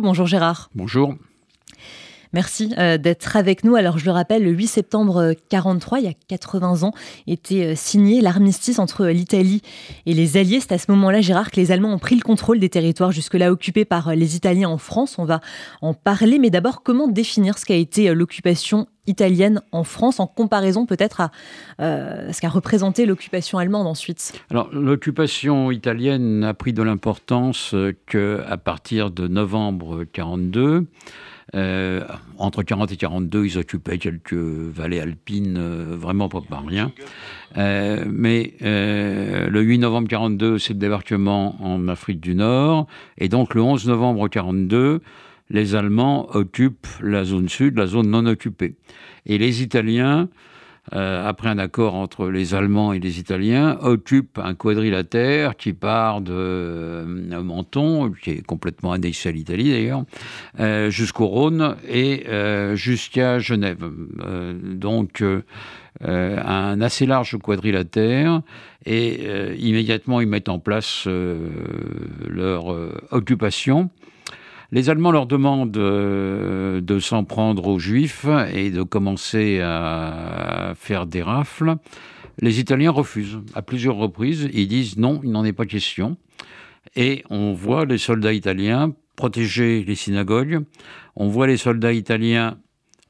Bonjour Gérard. Bonjour. Merci euh, d'être avec nous. Alors je le rappelle, le 8 septembre 43, il y a 80 ans, était euh, signé l'armistice entre l'Italie et les Alliés. C'est à ce moment-là, Gérard, que les Allemands ont pris le contrôle des territoires jusque-là occupés par euh, les Italiens en France. On va en parler, mais d'abord, comment définir ce qu'a été l'occupation italienne en France en comparaison peut-être à ce qu'a représenté l'occupation allemande ensuite Alors l'occupation italienne n'a pris de l'importance qu'à partir de novembre 42. Euh, entre 40 et 42, ils occupaient quelques vallées alpines, euh, vraiment pas par rien. Euh, mais le 8 novembre 42, c'est le débarquement en Afrique du Nord. Et donc le 11 novembre 42, les Allemands occupent la zone sud, la zone non occupée. Et les Italiens euh, après un accord entre les Allemands et les Italiens, occupe un quadrilatère qui part de euh, Menton, qui est complètement annexé à l'Italie d'ailleurs, euh, jusqu'au Rhône et jusqu'à Genève. donc un assez large quadrilatère et immédiatement ils mettent en place leur occupation. Les Allemands leur demandent euh, de s'en prendre aux Juifs et de commencer à faire des rafles. Les Italiens refusent à plusieurs reprises. Ils disent non, il n'en est pas question. Et on voit les soldats italiens protéger les synagogues. On voit les soldats italiens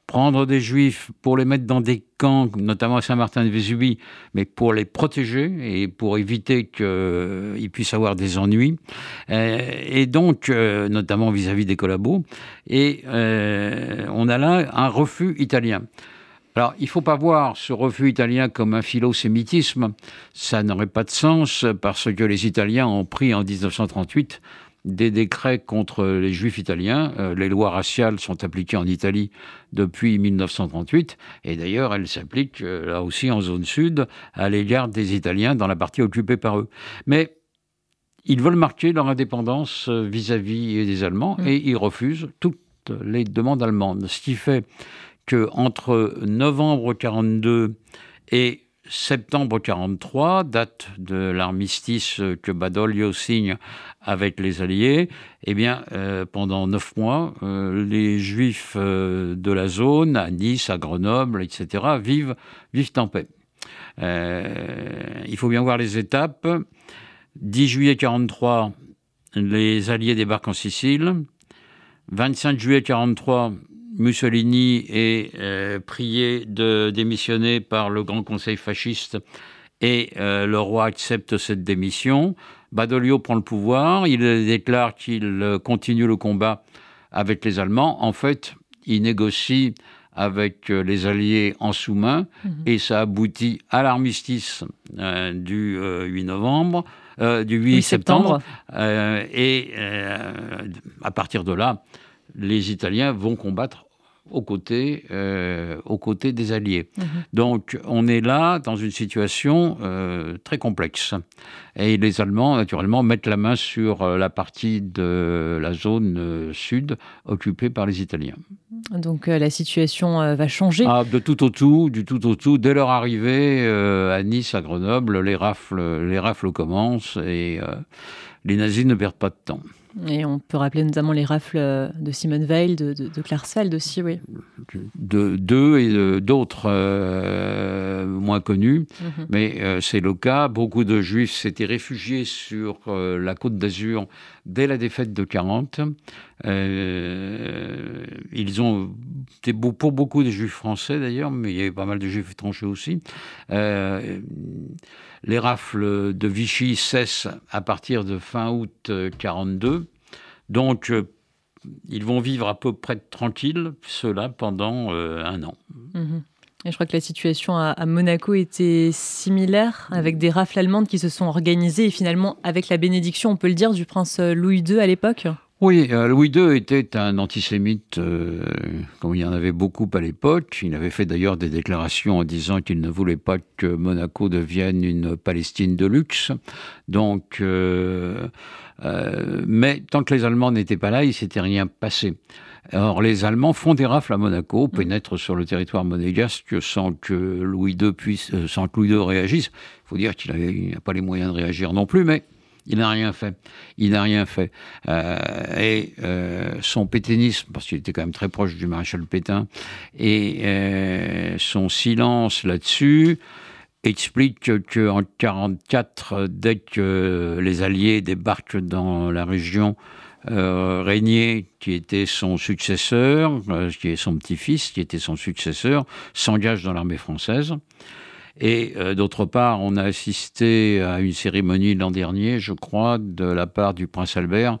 prendre des juifs pour les mettre dans des camps, notamment à Saint-Martin-de-Vésubie, mais pour les protéger et pour éviter qu'ils puissent avoir des ennuis. Euh, et donc, euh, notamment vis-à-vis des collabos. Et euh, on a là un refus italien. Alors, il ne faut pas voir ce refus italien comme un philosémitisme. Ça n'aurait pas de sens parce que les Italiens ont pris en 1938 des décrets contre les juifs italiens. Euh, les lois raciales sont appliquées en Italie depuis 1938 et d'ailleurs elles s'appliquent euh, là aussi en zone sud à l'égard des Italiens dans la partie occupée par eux. Mais ils veulent marquer leur indépendance euh, vis-à-vis des Allemands mmh. et ils refusent toutes les demandes allemandes. Ce qui fait que entre novembre 42 et septembre 43, date de l'armistice que Badoglio signe avec les Alliés, eh bien, euh, pendant neuf mois, euh, les Juifs euh, de la zone, à Nice, à Grenoble, etc., vivent, vivent en paix. il faut bien voir les étapes. 10 juillet 43, les Alliés débarquent en Sicile. 25 juillet 43, Mussolini est euh, prié de démissionner par le Grand Conseil fasciste et euh, le roi accepte cette démission. Badoglio prend le pouvoir, il déclare qu'il continue le combat avec les Allemands. En fait, il négocie avec euh, les Alliés en sous-main mhm. et ça aboutit à l'armistice du 8 novembre, du 8 septembre. et à partir de là, les Italiens vont combattre aux côtés, euh, aux côtés des Alliés. Mhm. Donc on est là dans une situation euh, très complexe. Et les Allemands, naturellement, mettent la main sur euh, la partie de la zone sud occupée par les Italiens. Donc la situation va changer ah, De tout au tout, du tout au tout. Dès leur arrivée à Nice, à Grenoble, les rafles, les rafles commencent et les nazis ne perdent pas de temps. Et on peut rappeler notamment les rafles de Simone Weil, de, de, de aussi, oui. De d'eux et d'autres euh, moins connus, mhm. mais euh, c'est le cas. Beaucoup de Juifs s'étaient réfugiés sur euh, la côte d'Azur dès la défaite de 40. ils ont été pour beaucoup de Juifs français d'ailleurs, mais il y avait pas mal de Juifs étrangers aussi. les rafles de Vichy cessent à partir de fin août 42 donc, ils vont vivre à peu près tranquilles, cela, pendant euh, un an. Mhm. Et je crois que la situation à, Monaco était similaire, avec des rafles allemandes qui se sont organisées, et finalement, avec la bénédiction, on peut le dire, du prince Louis II à l'époque oui, Louis II était un antisémite, euh, comme il y en avait beaucoup à l'époque. Il avait fait d'ailleurs des déclarations en disant qu'il ne voulait pas que Monaco devienne une Palestine de luxe. Donc, euh, mais tant que les Allemands n'étaient pas là, il s'était rien passé. Or, les Allemands font des rafles à Monaco, mm. pénètrent sur le territoire monégasque sans que Louis II puisse, euh, sans que Louis II réagisse. Il faut dire qu'il n'a pas les moyens de réagir non plus, mais Il n'a rien fait. Il n'a rien fait. et son pétainisme, parce qu'il était quand même très proche du maréchal Pétain, et son silence là-dessus, explique qu'en 1944, dès que les Alliés débarquent dans la région, euh, Régnier, qui était son successeur, euh, qui est son petit-fils, qui était son successeur, s'engage dans l'armée française. Et euh, d'autre part, on a assisté à une cérémonie l'an dernier, je crois, de la part du prince Albert,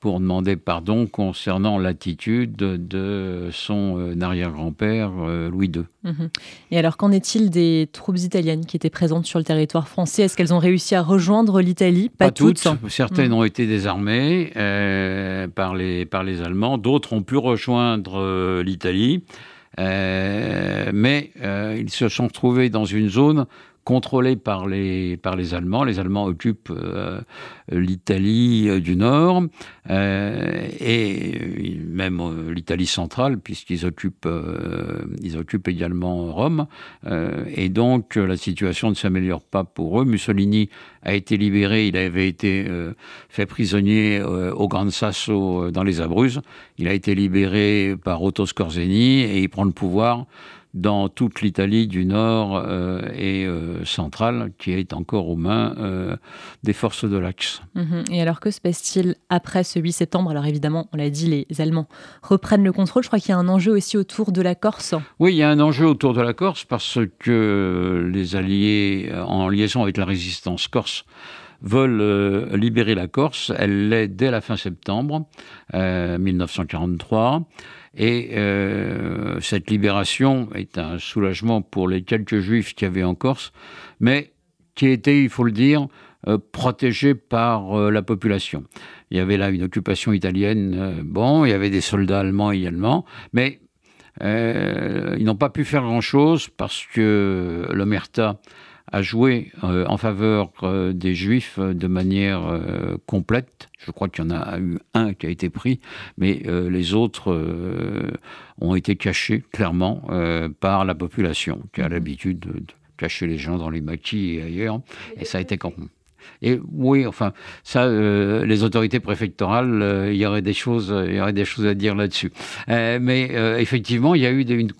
pour demander pardon concernant l'attitude de son euh, arrière-grand-père euh, Louis II. Mhm. Et alors, qu'en est-il des troupes italiennes qui étaient présentes sur le territoire français? Est-ce qu'elles ont réussi à rejoindre l'Italie? Pas, toutes. Certaines ont été désarmées euh, par, les, par les Allemands, d'autres ont pu rejoindre l'Italie. Mais ils se sont trouvés dans une zone contrôlé par les, par les Allemands. Les Allemands occupent euh, l'Italie euh, du Nord euh, et même l'Italie centrale, puisqu'ils occupent, ils occupent également Rome. et donc la situation ne s'améliore pas pour eux. Mussolini a été libéré, il avait été fait prisonnier au Grand Sasso dans les Abruzzes. Il a été libéré par Otto Scorzeni et il prend le pouvoir dans toute l'Italie du Nord euh, et euh, centrale, qui est encore aux mains euh, des forces de l'Axe. Mhm. Et alors que se passe-t-il après ce 8 septembre? Alors évidemment, on l'a dit, les Allemands reprennent le contrôle. Je crois qu'il y a un enjeu aussi autour de la Corse. Oui, il y a un enjeu autour de la Corse parce que les Alliés, en liaison avec la résistance corse, veulent libérer la Corse. Elle l'est dès la fin septembre 1943. Et euh, cette libération est un soulagement pour les quelques juifs qui avaient en Corse, mais qui était, il faut le dire, euh, protégés par euh, la population. Il y avait là une occupation italienne, bon, il y avait des soldats allemands également, mais ils n'ont pas pu faire grand-chose parce que l'Omerta a joué euh, en faveur euh, des Juifs euh, de manière complète. Je crois qu'il y en a eu un qui a été pris, mais les autres ont été cachés clairement par la population, qui a mhm. l'habitude de, cacher les gens dans les maquis et ailleurs. Et ça a été quand et oui, enfin, ça, les autorités préfectorales, il y aurait des choses, il y aurait des choses à dire là-dessus. mais effectivement, il y a eu une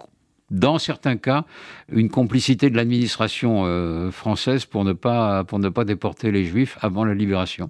dans certains cas, une complicité de l'administration euh, française pour ne, pas, pour ne pas déporter les juifs avant la libération.